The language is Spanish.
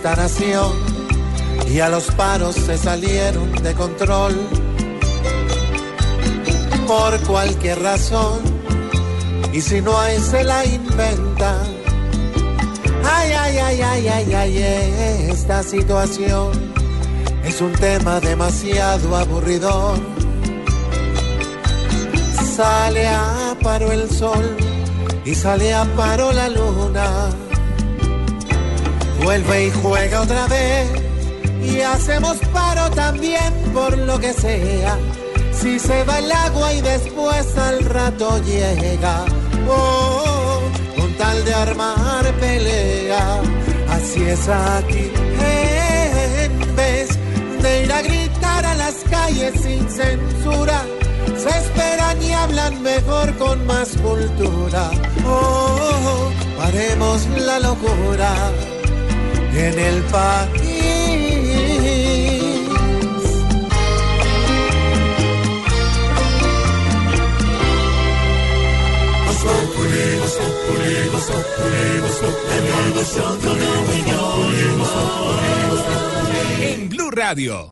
esta nación y a los paros se salieron de control. Por cualquier razón, y si no hay se la inventa. Ay, ay, ay, ay, ay, ay, esta situación es un tema demasiado aburridor. Sale a paro el sol y sale a paro la luna. Vuelve y juega otra vez y hacemos paro también por lo que sea. Si se va el agua y después al rato llega, oh, con tal de armar pelea, así es aquí. En vez de ir a gritar a las calles sin censura, se esperan y hablan mejor con más cultura. Oh, paremos la locura en el país. En Blue Radio.